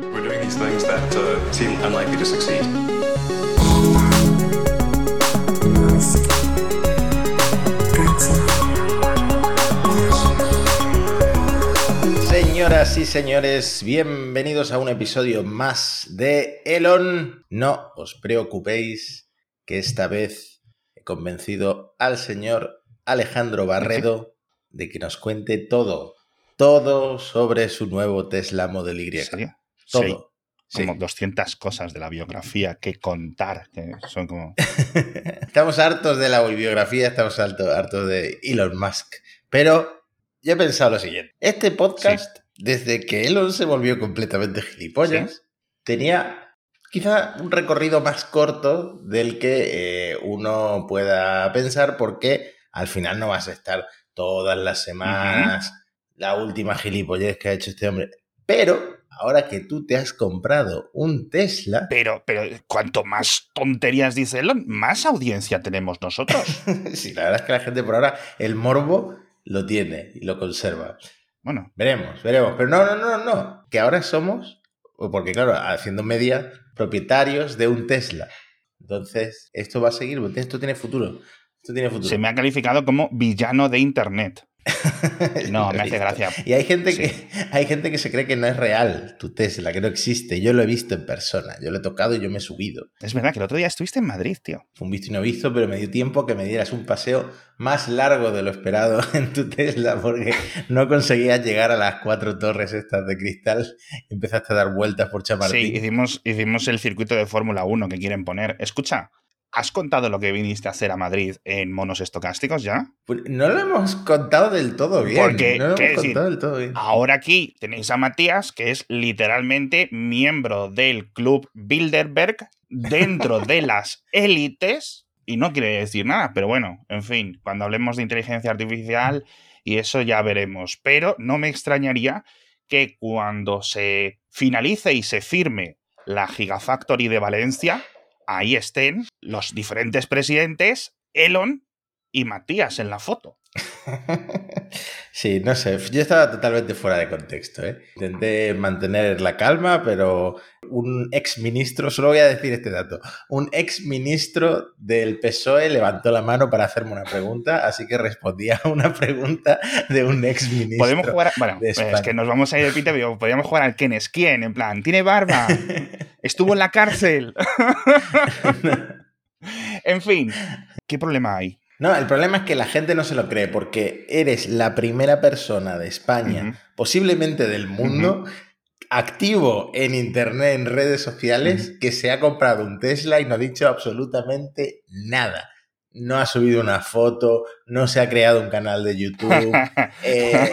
We're doing these things that uh, seem unlikely to succeed. Señoras y señores, bienvenidos a un episodio más de Elon. No os preocupéis que esta vez he convencido al señor Alejandro Barredo de que nos cuente todo, todo sobre su nuevo Tesla Model Y. ¿En serio? Todo. Sí, como 200 cosas de la biografía que contar, que son como... estamos hartos de la biografía, estamos hartos, hartos de Elon Musk. Pero yo he pensado lo siguiente. Este podcast, desde que Elon se volvió completamente gilipollas, tenía quizá un recorrido más corto del que eh, uno pueda pensar porque al final no vas a estar todas las semanas la última gilipollez que ha hecho este hombre. Pero ahora que tú te has comprado un Tesla, Pero, pero cuanto más tonterías dice Elon, más audiencia tenemos nosotros. sí, la verdad es que la gente por ahora el morbo lo tiene y lo conserva. Bueno, Veremos, veremos. Pero no, no, no, no. Que ahora somos, porque claro, haciendo media, propietarios de un Tesla. Entonces, esto va a seguir, esto tiene futuro. Esto tiene futuro. se me ha calificado como villano de Internet. No, me hace gracia. Y hay gente, Sí. que, hay gente que se cree que no es real tu Tesla, que no existe. Yo lo he visto en persona, yo lo he tocado y yo me he subido. Es verdad que el otro día estuviste en Madrid, tío. Fue un visto y no visto, pero me dio tiempo que me dieras un paseo más largo de lo esperado en tu Tesla porque no conseguías llegar a las cuatro torres estas de cristal y empezaste a dar vueltas por Chamartín. Sí, hicimos, hicimos el circuito de Fórmula 1 que quieren poner. Escucha, ¿has contado lo que viniste a hacer a Madrid en monos estocásticos ya? Pues no lo hemos contado del todo bien. Porque, no lo ¿qué hemos decir? contado del todo bien. Ahora aquí tenéis a Matías, que es literalmente miembro del club Bilderberg dentro de las élites. Y no quiere decir nada, pero bueno, en fin, cuando hablemos de inteligencia artificial y eso ya veremos. Pero no me extrañaría que cuando se finalice y se firme la Gigafactory de Valencia, ahí estén los diferentes presidentes, Elon y Matías en la foto. Sí, no sé, yo estaba totalmente fuera de contexto. ¿eh? Intenté mantener la calma, pero un ex ministro, solo voy a decir este dato, un ex ministro del PSOE levantó la mano para hacerme una pregunta, así que respondía a una pregunta de un ex ministro. Podemos jugar, a- bueno, es que nos vamos a ir de pita, pero podríamos jugar al quién es quién, en plan, tiene barba, estuvo en la cárcel. en fin, ¿qué problema hay? No, el problema es que la gente no se lo cree porque eres la primera persona de España, posiblemente del mundo, activo en Internet, en redes sociales, que se ha comprado un Tesla y no ha dicho absolutamente nada. No ha subido una foto, no se ha creado un canal de YouTube, eh,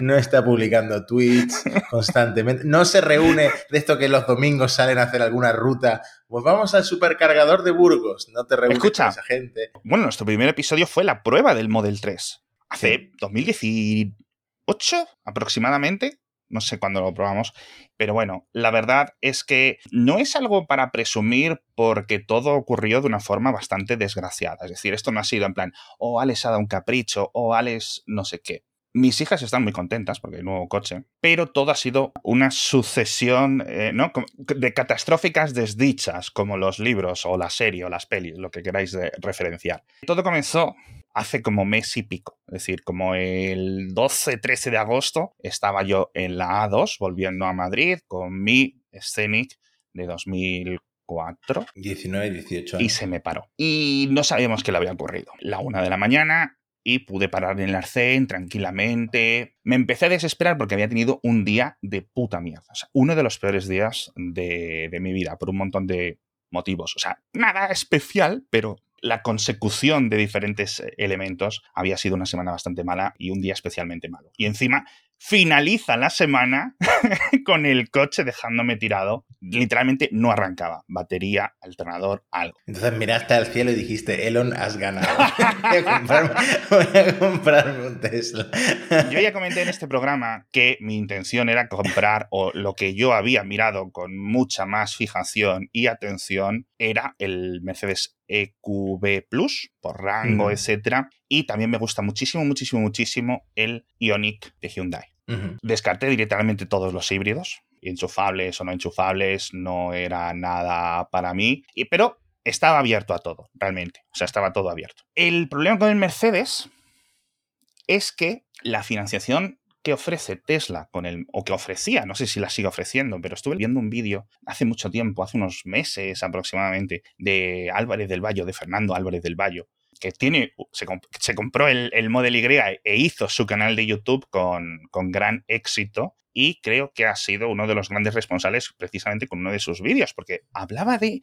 no está publicando tweets constantemente, no se reúne de esto que los domingos salen a hacer alguna ruta. Pues vamos al supercargador de Burgos, no te reúnes Escucha. con esa gente. bueno, nuestro primer episodio fue la prueba del Model 3. Hace 2018 aproximadamente. No sé cuándo lo probamos. Pero bueno, la verdad es que no es algo para presumir porque todo ocurrió de una forma bastante desgraciada. Es decir, esto no ha sido en plan, o Alex ha dado un capricho, o Alex no sé qué. Mis hijas están muy contentas porque hay nuevo coche, pero todo ha sido una sucesión eh, ¿no? De catastróficas desdichas, como los libros o la serie o las pelis, lo que queráis de- referenciar. Todo comenzó hace como mes y pico, es decir, como el 12-13 de agosto estaba yo en la A2 volviendo a Madrid con mi Scenic de 2004 19, 18 y años. se me paró. Y no sabíamos qué le había ocurrido. La una de la mañana y pude parar en el arcén tranquilamente. Me empecé a desesperar porque había tenido un día de puta mierda. O sea, uno de los peores días de, de mi vida por un montón de motivos. O sea, nada especial, pero la consecución de diferentes eh, elementos había sido una semana bastante mala y un día especialmente malo. Y encima finaliza la semana con el coche dejándome tirado. Literalmente no arrancaba. Batería, alternador, algo. Entonces miraste al cielo y dijiste, Elon, has ganado. voy, a comprarme, voy a comprarme un Tesla. Yo ya comenté en este programa que mi intención era comprar, o lo que yo había mirado con mucha más fijación y atención, era el Mercedes EQB Plus, por rango, Ujú. etcétera. Y también me gusta muchísimo, muchísimo, muchísimo el Ioniq de Hyundai. Descarté directamente todos los híbridos, enchufables o no enchufables, no era nada para mí, y, pero estaba abierto a todo, realmente. O sea, estaba todo abierto. El problema con el Mercedes es que la financiación que ofrece Tesla con el, o que ofrecía, no sé si la sigue ofreciendo, pero estuve viendo un vídeo hace mucho tiempo, hace unos meses aproximadamente, de Álvarez del Valle, de Fernando Álvarez del Valle, que tiene, se, compró el, el, Model Y e hizo su canal de YouTube con, con gran éxito y creo que ha sido uno de los grandes responsables precisamente con uno de sus vídeos, porque hablaba de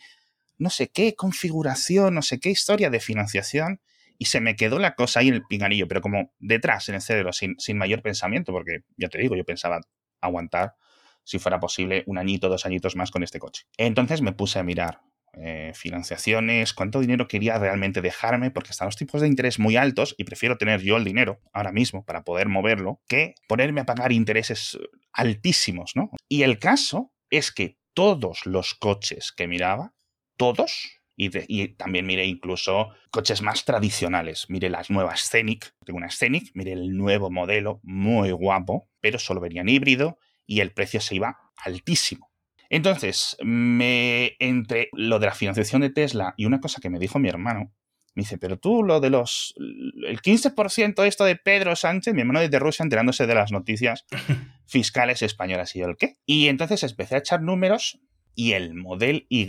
no sé qué configuración, no sé qué historia de financiación y se me quedó la cosa ahí en el pinganillo, pero como detrás, en el cerebro, sin, sin mayor pensamiento, porque ya te digo, yo pensaba aguantar, si fuera posible, un añito, dos añitos más con este coche. Entonces me puse a mirar eh, financiaciones, cuánto dinero quería realmente dejarme, porque están los tipos de interés muy altos y prefiero tener yo el dinero ahora mismo para poder moverlo que ponerme a pagar intereses altísimos, ¿no? Y el caso es que todos los coches que miraba, todos, y, también mire incluso coches más tradicionales. Mire las nuevas Scenic. Tengo una Scenic, mire el nuevo modelo, muy guapo, pero solo venían híbrido y el precio se iba altísimo. Entonces, me entre lo de la financiación de Tesla y una cosa que me dijo mi hermano, me dice, pero tú lo de los... El 15% esto de Pedro Sánchez, mi hermano desde Rusia enterándose de las noticias fiscales españolas y yo el qué. Y entonces empecé a echar números y el modelo Y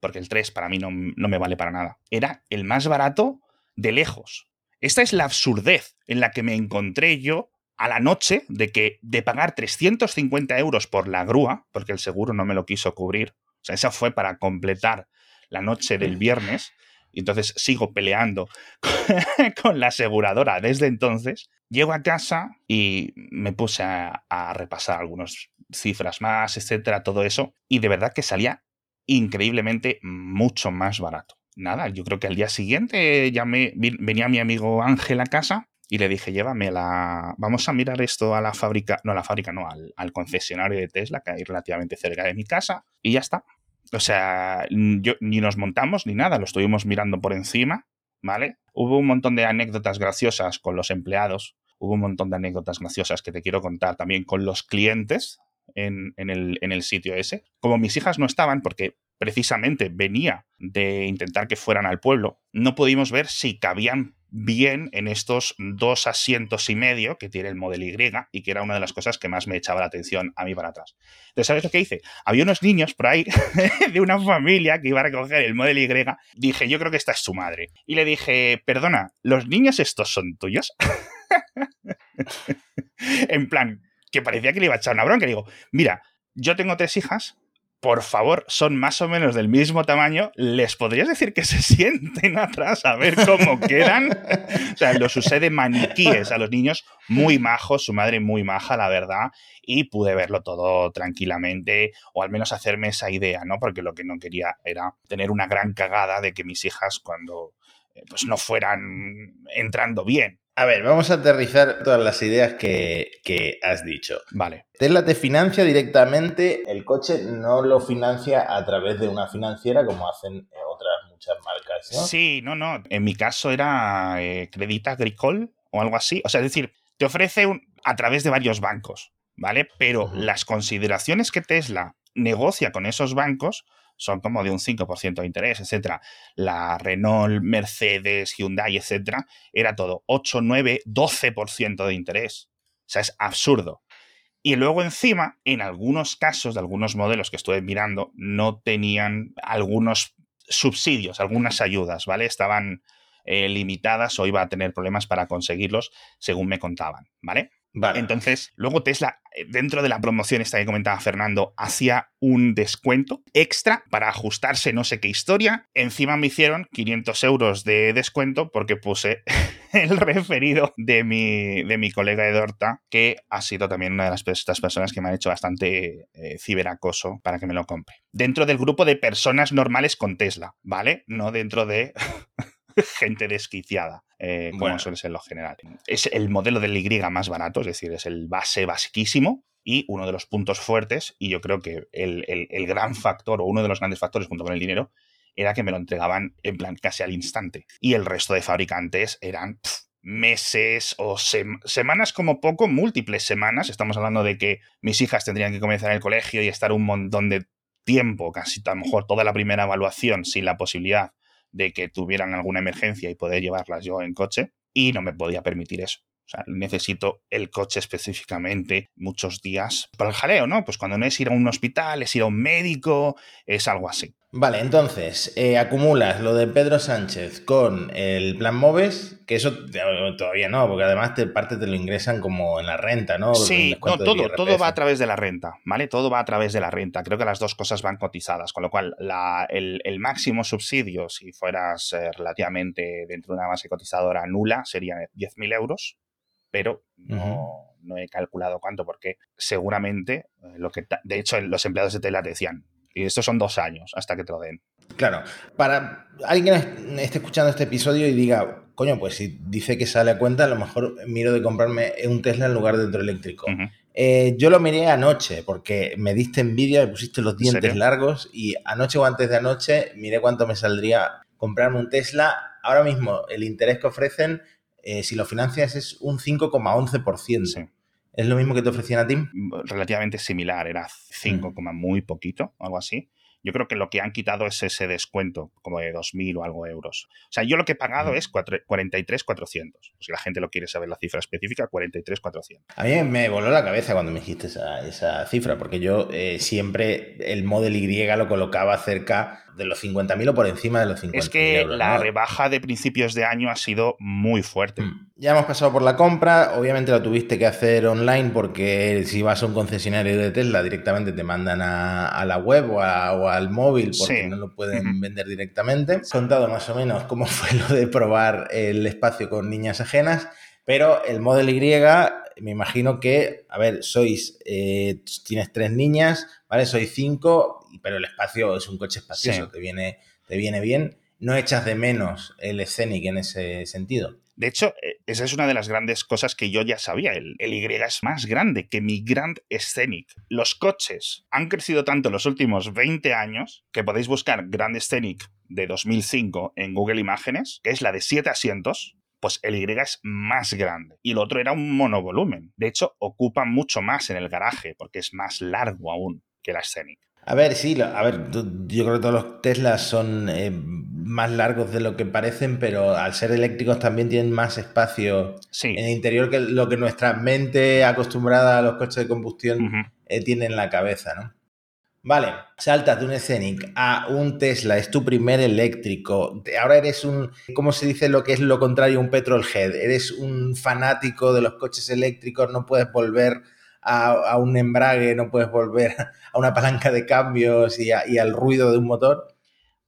porque el 3 para mí no, me vale para nada. Era el más barato de lejos. Esta es la absurdez en la que me encontré yo a la noche de que de pagar 350 euros por la grúa, porque el seguro no me lo quiso cubrir, o sea, esa fue para completar la noche del viernes, y entonces sigo peleando con la aseguradora desde entonces. Llego a casa y me puse a, repasar algunas cifras más, etcétera, todo eso, y de verdad que salía increíblemente mucho más barato. Nada, yo creo que al día siguiente llamé, venía mi amigo Ángel a casa y le dije, llévame la... Vamos a mirar esto a la fábrica, no a la fábrica, no, al, concesionario de Tesla, que hay relativamente cerca de mi casa, y ya está. O sea, ni nos montamos ni nada, lo estuvimos mirando por encima, ¿vale? Hubo un montón de anécdotas graciosas con los empleados, hubo un montón de anécdotas graciosas que te quiero contar también con los clientes en, el, en el sitio ese. Como mis hijas no estaban, porque precisamente venía de intentar que fueran al pueblo, no pudimos ver si cabían bien en estos dos asientos y medio que tiene el Model Y y que era una de las cosas que más me echaba la atención a mí para atrás. Entonces, ¿sabes lo que hice? Había unos niños por ahí de una familia que iba a recoger el Model Y. Dije, yo creo que esta es su madre. Y le dije, perdona, ¿los niños estos son tuyos? en plan, que parecía que le iba a echar una bronca. Le digo, mira, yo tengo tres hijas, por favor, son más o menos del mismo tamaño. ¿Les podrías decir que se sienten atrás a ver cómo quedan? o sea, los usé de maniquíes a los niños, muy majos, su madre muy maja, la verdad, y pude verlo todo tranquilamente, o al menos hacerme esa idea, ¿no? Porque lo que no quería era tener una gran cagada de que mis hijas, cuando eh, pues no fueran entrando bien, a ver, vamos a aterrizar todas las ideas que, has dicho. Vale. Tesla te financia directamente, el coche no lo financia a través de una financiera como hacen otras muchas marcas, ¿no? Sí, no, no. En mi caso era eh, Credit Agricole o algo así. O sea, es decir, te ofrece un, a través de varios bancos, ¿vale? Pero las consideraciones que Tesla negocia con esos bancos son como de un 5% de interés, etcétera. La Renault, Mercedes, Hyundai, etcétera, era todo 8, 9, 12% de interés. O sea, es absurdo. Y luego encima, en algunos casos de algunos modelos que estuve mirando, no tenían algunos subsidios, algunas ayudas, ¿vale? Estaban eh, limitadas o iba a tener problemas para conseguirlos, según me contaban, ¿vale? Entonces, luego Tesla, eh, dentro de la promoción esta que comentaba Fernando, hacía un descuento extra para ajustarse no sé qué historia. Encima me hicieron 500 euros de descuento porque puse el referido de mi, de mi colega Edorta, que ha sido también una de las estas personas que me han hecho bastante eh, ciberacoso para que me lo compre. Dentro del grupo de personas normales con Tesla, ¿vale? No dentro de gente desquiciada, eh, como suele ser lo general. Es el modelo del Y más barato, es decir, es el base basiquísimo y uno de los puntos fuertes, y yo creo que el, gran factor, o uno de los grandes factores junto con el dinero, era que me lo entregaban en plan casi al instante. Y el resto de fabricantes eran meses o semanas como poco, múltiples semanas. Estamos hablando de que mis hijas tendrían que comenzar el colegio y estar un montón de tiempo, casi a lo mejor toda la primera evaluación, sin la posibilidad de que tuvieran alguna emergencia y poder llevarlas yo en coche. Y no me podía permitir eso. O sea, necesito el coche específicamente muchos días para el jaleo, ¿no? Pues cuando no es ir a un hospital, es ir a un médico, es algo así. Vale, entonces, eh, acumulas lo de Pedro Sánchez con el plan Moves, que eso todavía no, porque además te, parte te lo ingresan como en la renta, ¿no? Sí, no, todo, todo va a través de la renta, ¿vale? Todo va a través de la renta. Creo que las dos cosas van cotizadas, con lo cual el, máximo subsidio, si fueras eh, relativamente dentro de una base cotizadora nula, serían 10.000 euros, pero no, no he calculado cuánto, porque seguramente eh, lo que... De hecho, los empleados de Tela te decían, y estos son dos años hasta que te lo den. Claro, para alguien que esté escuchando este episodio y diga, coño, pues si dice que sale a cuenta, a lo mejor miro de comprarme un Tesla en lugar de otro eléctrico. Eh, yo lo miré anoche porque me diste envidia, me pusiste los dientes largos y anoche o antes de anoche miré cuánto me saldría comprarme un Tesla. Ahora mismo el interés que ofrecen, eh, si lo financias, es un 5,11%. Sí. ¿Es lo mismo que te ofrecían a ti? Relativamente similar, era 5, mm. muy poquito, algo así. Yo creo que lo que han quitado es ese descuento, como de 2.000 o algo euros. O sea, yo lo que he pagado es 43.400. Si la gente lo quiere saber la cifra específica, 43.400. A mí me voló la cabeza cuando me dijiste esa, cifra, porque yo eh, siempre el Model Y lo colocaba cerca de los 50.000 o por encima de los 50.000 Es que la rebaja de principios de año ha sido muy fuerte. Mm. Ya hemos pasado por la compra, obviamente lo tuviste que hacer online porque si vas a un concesionario de Tesla directamente te mandan a, la web o, al móvil porque no lo pueden vender directamente. He contado más o menos cómo fue lo de probar el espacio con niñas ajenas, pero el Model Y me imagino que, a ver, sois, eh, tienes tres niñas, ¿vale? Sois cinco pero el espacio es un coche espacioso, te, viene, te viene bien. No echas de menos el Scenic en ese sentido. De hecho, eh, esa es una de las grandes cosas que yo ya sabía. El, el, Y es más grande que mi Grand Scenic. Los coches han crecido tanto en los últimos 20 años que podéis buscar Grand Scenic de 2005 en Google Imágenes, que es la de 7 asientos. Pues el Y es más grande. Y el otro era un monovolumen. De hecho, ocupa mucho más en el garaje porque es más largo aún que la Scenic. A ver, sí, a ver, yo creo que todos los Teslas son eh, más largos de lo que parecen, pero al ser eléctricos también tienen más espacio en el interior que lo que nuestra mente acostumbrada a los coches de combustión eh, tiene en la cabeza, ¿no? Vale, saltas de un Scenic a un Tesla, es tu primer eléctrico. Ahora eres un, ¿cómo se dice lo que es lo contrario a un petrolhead? Eres un fanático de los coches eléctricos, no puedes volver a, un embrague, no puedes volver a una palanca de cambios y, al ruido de un motor.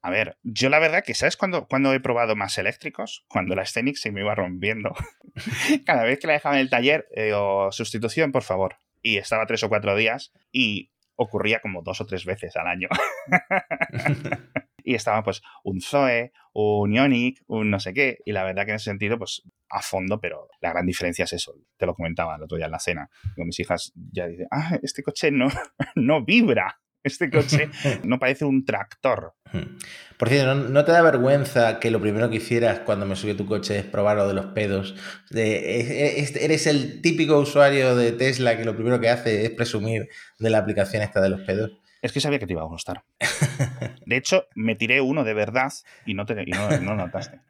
A ver, yo la verdad que, ¿sabes cuándo, cuando he probado más eléctricos? Cuando la Scenic se me iba rompiendo. Cada vez que la dejaba en el taller, o sustitución, por favor. Y estaba tres o cuatro días y ocurría como dos o tres veces al año. y estaba pues un Zoe, un Ionic, un no sé qué. Y la verdad que en ese sentido, pues a fondo, pero la gran diferencia es eso. Te lo comentaba el otro día en la cena. Con mis hijas ya dicen, ah, este coche no, no vibra. Este coche no parece un tractor. Por cierto, ¿no, te da vergüenza que lo primero que hicieras cuando me subió tu coche es probar lo de los pedos? De, eres el típico usuario de Tesla que lo primero que hace es presumir de la aplicación esta de los pedos. Es que sabía que te iba a gustar. De hecho, me tiré uno de verdad y no, te, no, notaste.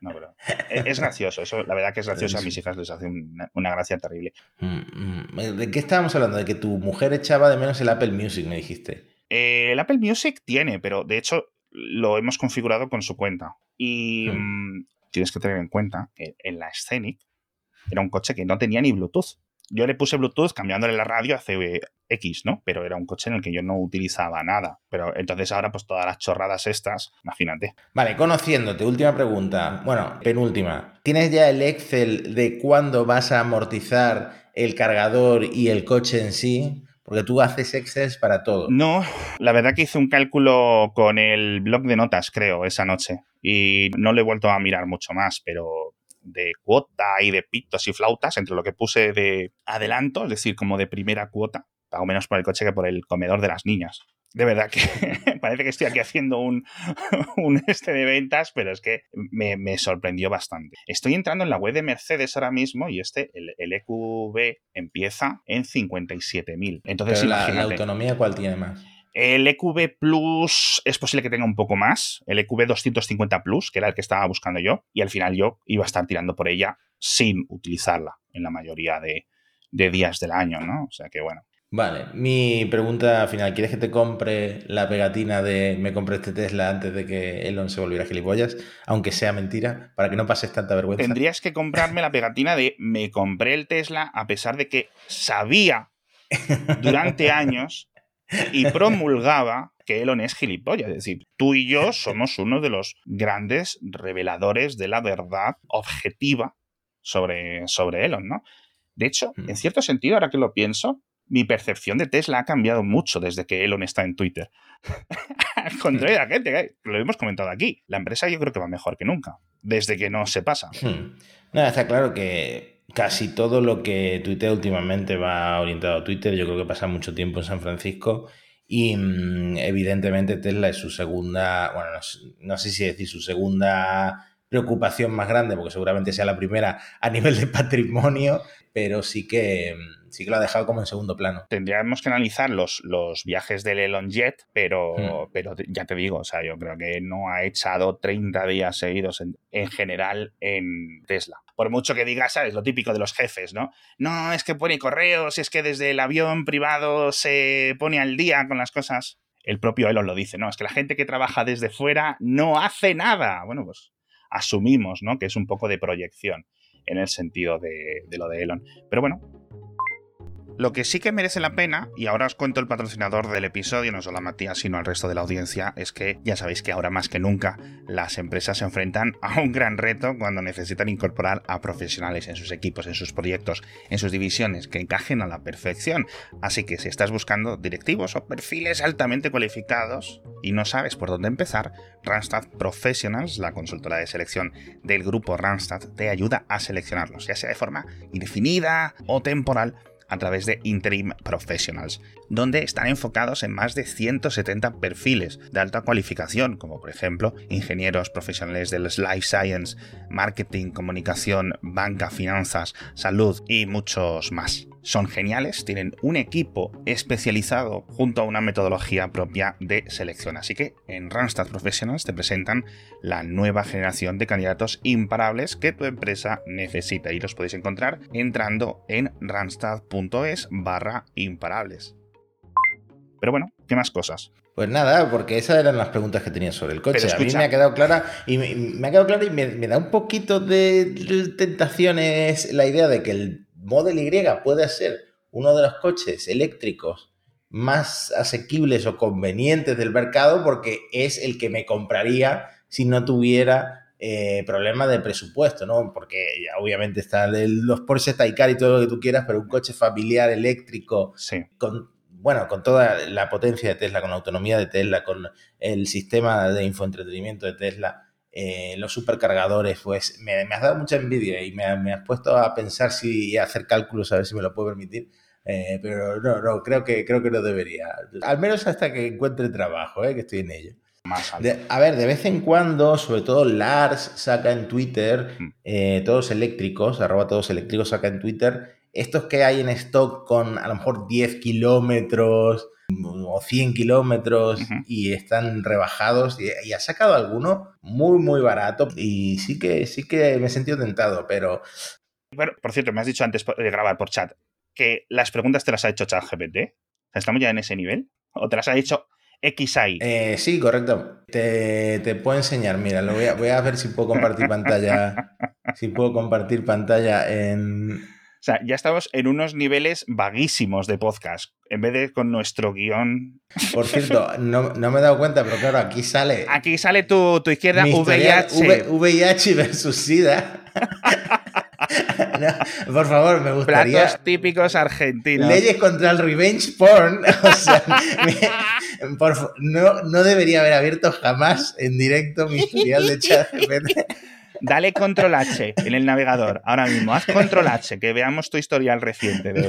es, gracioso, eso, la verdad que es gracioso. A mis hijas les hace una, gracia terrible. Mm, mm. ¿De qué estábamos hablando? De que tu mujer echaba de menos el Apple Music, me dijiste. Eh, el Apple Music tiene, pero de hecho lo hemos configurado con su cuenta. Y hmm. mm, tienes que tener en cuenta que en la Scenic era un coche que no tenía ni Bluetooth. Yo le puse Bluetooth cambiándole la radio hace eh, X, ¿no? Pero era un coche en el que yo no utilizaba nada. Pero entonces ahora, pues todas las chorradas estas, imagínate. Vale, conociéndote, última pregunta. Bueno, penúltima. ¿Tienes ya el Excel de cuándo vas a amortizar el cargador y el coche en sí? Porque tú haces Excel para todo. No, la verdad que hice un cálculo con el blog de notas, creo, esa noche. Y no lo he vuelto a mirar mucho más, pero de cuota y de pitos y flautas, entre lo que puse de adelanto, es decir, como de primera cuota, pago menos por el coche que por el comedor de las niñas. De verdad que parece que estoy aquí haciendo un, un este de ventas, pero es que me, me, sorprendió bastante. Estoy entrando en la web de Mercedes ahora mismo y este, el, el EQB, empieza en 57.000. Entonces, pero la, la autonomía, ¿cuál tiene más? El EQB Plus es posible que tenga un poco más, el EQB 250 Plus, que era el que estaba buscando yo, y al final yo iba a estar tirando por ella sin utilizarla en la mayoría de, de días del año, ¿no? O sea que bueno. Vale, mi pregunta final, ¿quieres que te compre la pegatina de me compré este Tesla antes de que Elon se volviera gilipollas? Aunque sea mentira, para que no pases tanta vergüenza. Tendrías que comprarme la pegatina de me compré el Tesla a pesar de que sabía durante años y promulgaba que Elon es gilipollas. Es decir, tú y yo somos uno de los grandes reveladores de la verdad objetiva sobre, sobre Elon, ¿no? De hecho, Mm. en cierto sentido, ahora que lo pienso, mi percepción de Tesla ha cambiado mucho desde que Elon está en Twitter. Al contrario de la gente, que lo hemos comentado aquí. La empresa yo creo que va mejor que nunca, desde que no se pasa. Hmm. Nada, está claro que casi todo lo que tuitea últimamente va orientado a Twitter. Yo creo que pasa mucho tiempo en San Francisco y mm, evidentemente Tesla es su segunda, bueno, no, sé- no sé si decir su segunda preocupación más grande, porque seguramente sea la primera a nivel de patrimonio, pero sí que, sí que lo ha dejado como en segundo plano. Tendríamos que analizar los, los viajes del Elon Jet, pero, Hmm. pero ya te digo, o sea, yo creo que no ha echado 30 días seguidos en, en general en Tesla. Por mucho que digas, ¿sabes? Lo típico de los jefes, ¿no? No, es que pone correos, es que desde el avión privado se pone al día con las cosas. El propio Elon lo dice, ¿no? Es que la gente que trabaja desde fuera no hace nada. Bueno, pues asumimos, ¿no? Que es un poco de proyección en el sentido de, de lo de Elon. Pero bueno, lo que sí que merece la pena, y ahora os cuento el patrocinador del episodio, no solo a Matías, sino al resto de la audiencia, es que ya sabéis que ahora más que nunca las empresas se enfrentan a un gran reto cuando necesitan incorporar a profesionales en sus equipos, en sus proyectos, en sus divisiones, que encajen a la perfección. Así que si estás buscando directivos o perfiles altamente cualificados y no sabes por dónde empezar, Randstad Professionals, la consultora de selección del grupo Randstad, te ayuda a seleccionarlos, ya sea de forma indefinida o temporal a través de Interim Professionals, donde están enfocados en más de 170 perfiles de alta cualificación, como por ejemplo ingenieros profesionales del Life Science, marketing, comunicación, banca, finanzas, salud y muchos más. Son geniales, tienen un equipo especializado junto a una metodología propia de selección. Así que en Randstad Professionals te presentan la nueva generación de candidatos imparables que tu empresa necesita y los podéis encontrar entrando en randstad.es barra imparables. Pero bueno, ¿qué más cosas? Pues nada, porque esas eran las preguntas que tenía sobre el coche. A mí me ha quedado clara y me, me ha quedado claro y me, me da un poquito de tentaciones la idea de que el Model Y puede ser uno de los coches eléctricos más asequibles o convenientes del mercado porque es el que me compraría si no tuviera eh, problema de presupuesto, ¿no? Porque ya obviamente está el- los Porsche Taycan y todo lo que tú quieras, pero un coche familiar eléctrico Sí. con, bueno, con toda la potencia de Tesla, con la autonomía de Tesla, con el sistema de infoentretenimiento de Tesla, eh, los supercargadores, pues me, me has dado mucha envidia y me, ha- me has puesto a pensar si hacer cálculos a ver si me lo puedo permitir. Eh, pero no, no, creo que, creo que no debería. Al menos hasta que encuentre trabajo, eh, que estoy en ello. Más alto. De- a ver, de vez en cuando, sobre todo Lars saca en Twitter, Mm. todos eléctricos, arroba todos eléctricos saca en Twitter, estos que hay en stock con a lo mejor 10 kilómetros o 100 kilómetros y están rebajados y, y ha sacado alguno muy muy barato y sí que sí que me he sentido tentado, pero Pero, por cierto, me has dicho antes de grabar por chat que las preguntas te las ha hecho ChatGPT. ¿Estamos ya en ese nivel? ¿O te las ha hecho XI? eh, sí, correcto. Te, te puedo enseñar, mira, lo voy a, voy a ver si puedo compartir pantalla, si puedo compartir pantalla en, sea, ya estamos en unos niveles vaguísimos de podcast. En vez de con nuestro guion. Por cierto, no, no me he dado cuenta, pero claro, aquí sale Aquí sale tu, tu izquierda VIH. V- VIH versus SIDA. No, por favor, me gustaría. Platos típicos argentinos. Leyes contra el revenge porn. O sea, me- por no, no debería haber abierto jamás en directo mi historial de ChatGPT. Dale control H en el navegador, ahora mismo, haz control H, que veamos tu historial reciente.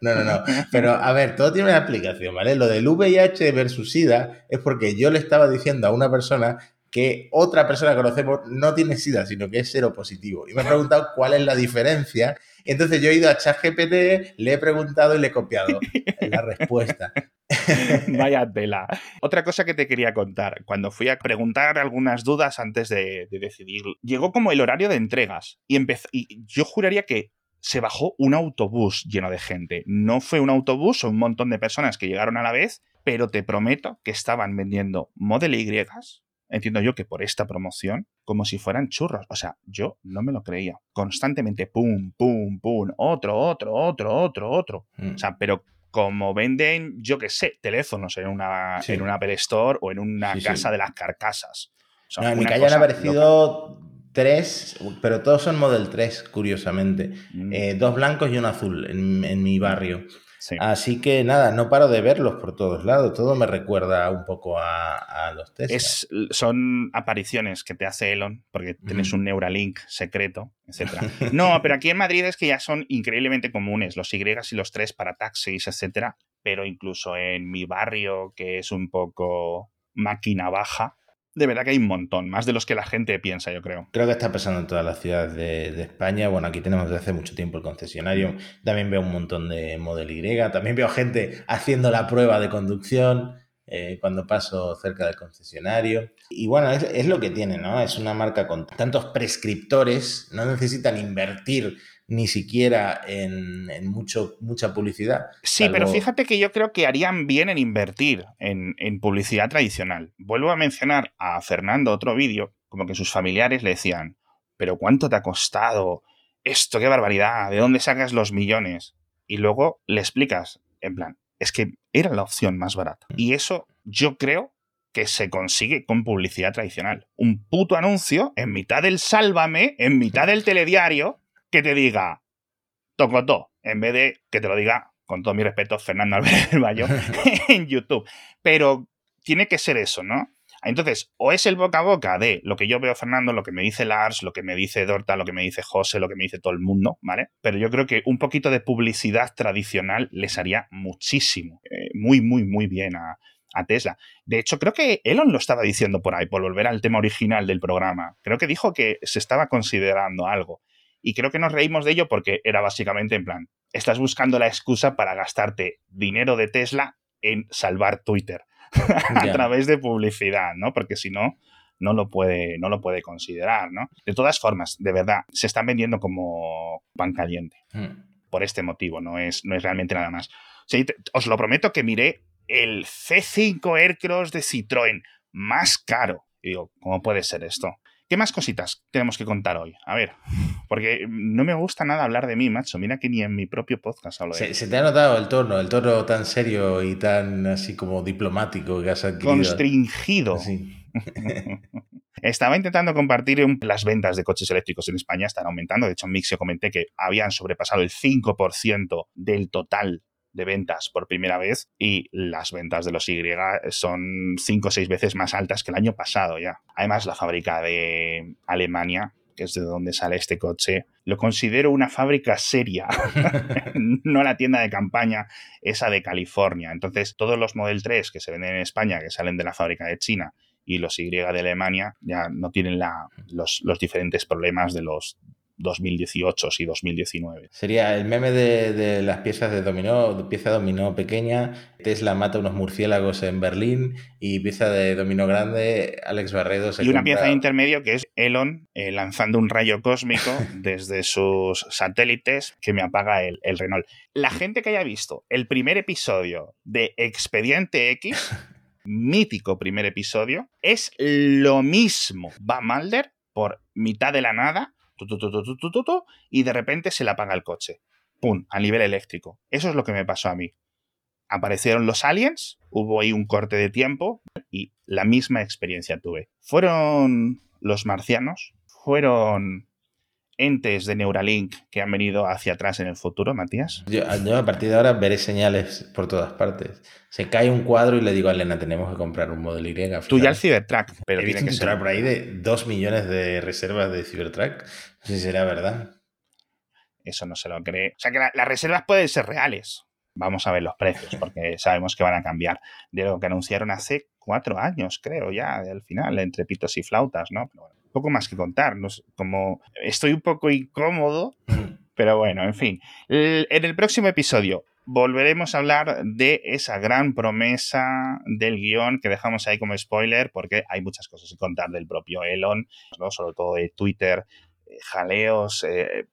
No, no, no. Pero a ver, todo tiene una explicación, ¿vale? Lo del VIH versus SIDA es porque yo le estaba diciendo a una persona que otra persona que conocemos no tiene SIDA, sino que es positivo. Y me ha preguntado cuál es la diferencia. Entonces yo he ido a ChatGPT, le he preguntado y le he copiado la respuesta. Vaya tela. Otra cosa que te quería contar, cuando fui a preguntar algunas dudas antes de, decidir, llegó como el horario de entregas y, empezó, y yo juraría que se bajó un autobús lleno de gente. No fue un autobús o un montón de personas que llegaron a la vez, pero te prometo que estaban vendiendo Model Y, entiendo yo que por esta promoción, como si fueran churros. O sea, yo no me lo creía. Constantemente, pum, pum, pum, otro, otro, otro, otro, otro. Mm. O sea, pero como venden, yo qué sé, teléfonos en una, en una Apple Store o en una casa de las carcasas. O sea, que hayan aparecido tres, pero todos son Model 3, curiosamente. Mm. Eh, dos blancos y un azul en, en mi barrio. Así que nada, no paro de verlos por todos lados. Todo me recuerda un poco a, los Tesla. Es, son apariciones que te hace Elon, porque tienes un Neuralink secreto, etc. No, pero aquí en Madrid es que ya son increíblemente comunes los Y y los 3 para taxis, etc. Pero incluso en mi barrio, que es un poco máquina baja, de verdad que hay un montón, más de los que la gente piensa, yo creo. Creo que está pasando en todas las ciudades de, España. Bueno, aquí tenemos desde hace mucho tiempo el concesionario. También veo un montón de Model Y. También veo gente haciendo la prueba de conducción eh, cuando paso cerca del concesionario. Y bueno, es, es, lo que tiene, ¿no? Es una marca con tantos prescriptores, no necesitan invertir ni siquiera en, mucho, mucha publicidad. Sí, pero fíjate que yo creo que harían bien en invertir en, publicidad tradicional. Vuelvo a mencionar a Fernando otro vídeo, como que sus familiares le decían, pero ¿cuánto te ha costado? Esto, qué barbaridad, ¿de dónde sacas los millones? Y luego le explicas, en plan, es que era la opción más barata. Mm. Y eso yo creo que se consigue con publicidad tradicional. Un puto anuncio en mitad del sálvame, en mitad del telediario, que te diga Tocotó, en vez de que te lo diga, con todo mi respeto, Fernando Álvarez del Valle en YouTube. Pero tiene que ser eso, ¿no? Entonces, o es el boca a boca de lo que yo veo Fernando, lo que me dice Lars, lo que me dice Dorta, lo que me dice José, lo que me dice todo el mundo, ¿vale? Pero yo creo que un poquito de publicidad tradicional les haría muchísimo, eh, muy, muy, muy bien a, a Tesla. De hecho, creo que Elon lo estaba diciendo por ahí, por volver al tema original del programa. Creo que dijo que se estaba considerando algo. Y creo que nos reímos de ello porque era básicamente en plan, estás buscando la excusa para gastarte dinero de Tesla en salvar Twitter a través de publicidad, ¿no? Porque si no, no lo puede, no lo puede considerar, ¿no? De todas formas, de verdad, se están vendiendo como pan caliente. Hmm. Por este motivo, no es, no es realmente nada más. os lo prometo que miré el C5 Aircross de Citroën más caro. Y digo, ¿cómo puede ser esto? ¿Qué más cositas tenemos que contar hoy? A ver, porque no me gusta nada hablar de mí, macho. Mira que ni en mi propio podcast hablo de se, se te ha notado el tono, el tono tan serio y tan así como diplomático que has adquirido. Constringido. Estaba intentando compartir las ventas de coches eléctricos en España, están aumentando. De hecho, en Mixio comenté que habían sobrepasado el 5% del total de ventas por primera vez y las ventas de los Y son cinco o seis veces más altas que el año pasado ya. Además, la fábrica de Alemania, que es de donde sale este coche, lo considero una fábrica seria, no la tienda de campaña esa de California. Entonces, todos los Model 3 que se venden en España, que salen de la fábrica de China, y los Y de Alemania ya no tienen la, los, los diferentes problemas de los 2018 y 2019. Sería el meme de, las piezas de dominó, pieza de dominó pequeña, Tesla mata unos murciélagos en Berlín y pieza de dominó grande, Alex Barredo se Y una pieza de intermedio que es Elon eh, lanzando un rayo cósmico desde sus satélites que me apaga el, el Renault. La gente que haya visto el primer episodio de Expediente X, mítico primer episodio, es lo mismo. Va Mulder por mitad de la nada y de repente se le apaga el coche. ¡Pum! A nivel eléctrico. Eso es lo que me pasó a mí. Aparecieron los aliens, hubo ahí un corte de tiempo y la misma experiencia tuve. Fueron los marcianos, fueron entes de Neuralink que han venido hacia atrás en el futuro, Matías? Yo, yo, a partir de ahora veré señales por todas partes. Se cae un cuadro y le digo a Elena, tenemos que comprar un modelo Y. Tú ya el Cybertruck, pero He visto tiene que ser... por ahí de 2 millones de reservas de Cybertruck. No sé si será verdad. Eso no se lo cree. O sea que la- las reservas pueden ser reales. Vamos a ver los precios, porque sabemos que van a cambiar de lo que anunciaron hace cuatro años, creo, ya, al final, entre pitos y flautas, ¿no? Pero bueno, poco más que contar. no sé, como estoy un poco incómodo, pero bueno, en fin. En el próximo episodio volveremos a hablar de esa gran promesa del guion que dejamos ahí como spoiler, porque hay muchas cosas que contar del propio Elon, ¿no? sobre todo de Twitter, eh, jaleos. eh,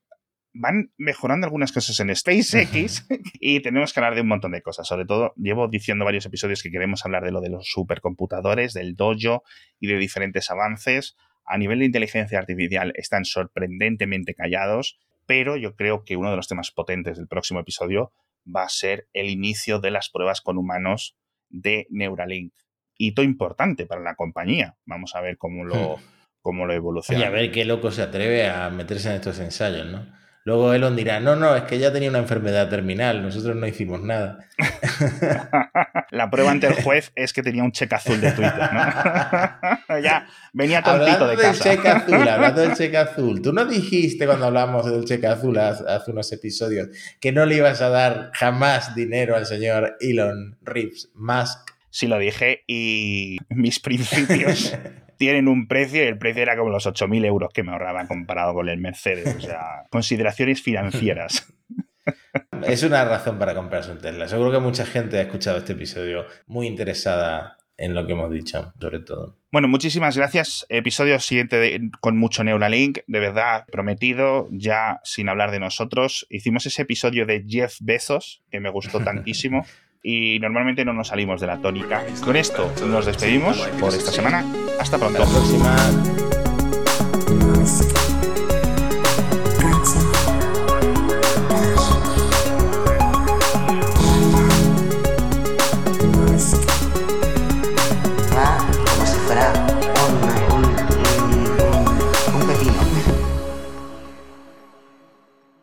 van mejorando algunas cosas en SpaceX y tenemos que hablar de un montón de cosas. Sobre todo, llevo diciendo varios episodios que queremos hablar de lo de los supercomputadores, del dojo y de diferentes avances. A nivel de inteligencia artificial están sorprendentemente callados, pero yo creo que uno de los temas potentes del próximo episodio va a ser el inicio de las pruebas con humanos de Neuralink. Hito importante para la compañía. Vamos a ver cómo lo, cómo lo Y evoluciona. a ver qué loco se atreve a meterse en estos ensayos, ¿no? Luego Elon dirá, no, no, es que ya tenía una enfermedad terminal, nosotros no hicimos nada. La prueba ante el juez es que tenía un cheque azul de Twitter, ¿no? ya venía tontito Hablando de del casa. cheque azul, hablando del cheque azul, tú no dijiste cuando hablamos del cheque azul hace, hace unos episodios que no le ibas a dar jamás dinero al señor Elon Reeves Musk. Sí lo dije y mis principios tienen un precio y el precio era como los 8.000 euros que me ahorraba comparado con el Mercedes. O sea, consideraciones financieras. Es una razón para comprarse un Tesla. Seguro que mucha gente ha escuchado este episodio muy interesada en lo que hemos dicho, sobre todo. Bueno, muchísimas gracias. Episodio siguiente de- con mucho Neuralink, de verdad, prometido, ya sin hablar de nosotros. Hicimos ese episodio de Jeff Bezos, que me gustó tantísimo, y normalmente no nos salimos de la tónica. Con esto nos despedimos por esta semana. Hasta pronto. la próxima.